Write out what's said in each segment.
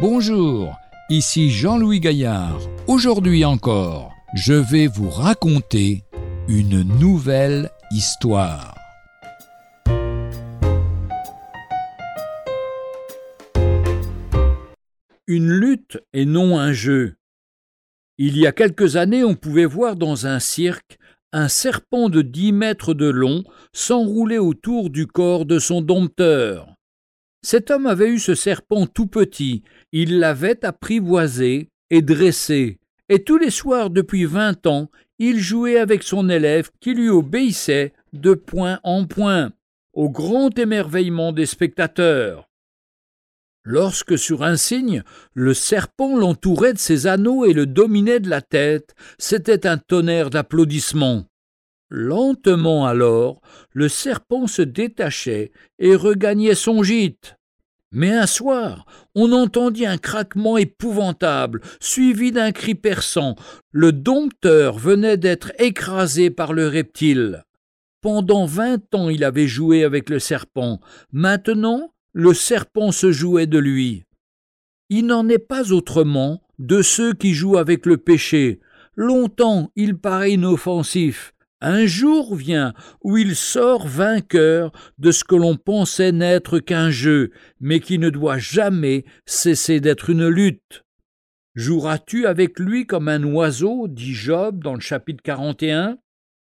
Bonjour, ici Jean-Louis Gaillard. Aujourd'hui encore, je vais vous raconter une nouvelle histoire. Une lutte et non un jeu. Il y a quelques années, on pouvait voir dans un cirque un serpent de dix mètres de long s'enrouler autour du corps de son dompteur. Cet homme avait eu ce serpent tout petit, il l'avait apprivoisé et dressé, et tous les soirs depuis vingt ans, il jouait avec son élève qui lui obéissait de point en point, au grand émerveillement des spectateurs. Lorsque sur un signe, le serpent l'entourait de ses anneaux et le dominait de la tête, c'était un tonnerre d'applaudissements. Lentement alors, le serpent se détachait et regagnait son gîte. Mais un soir, on entendit un craquement épouvantable, suivi d'un cri perçant. Le dompteur venait d'être écrasé par le reptile. Pendant vingt ans il avait joué avec le serpent. Maintenant, le serpent se jouait de lui. Il n'en est pas autrement de ceux qui jouent avec le péché. Longtemps il paraît inoffensif, un jour vient où il sort vainqueur de ce que l'on pensait n'être qu'un jeu, mais qui ne doit jamais cesser d'être une lutte. Joueras-tu avec lui comme un oiseau, dit Job dans le chapitre 41,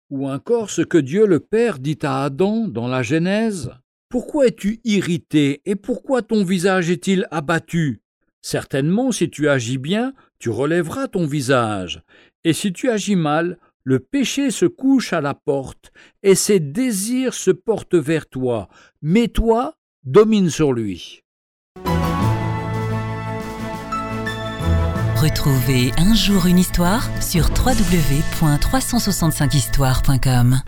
ou encore ce que Dieu le Père dit à Adam dans la Genèse? Pourquoi es-tu irrité et pourquoi ton visage est-il abattu? Certainement, si tu agis bien, tu relèveras ton visage, et si tu agis mal, le péché se couche à la porte et ses désirs se portent vers toi, mais toi domine sur lui. Retrouvez un jour une histoire sur www.365histoire.com.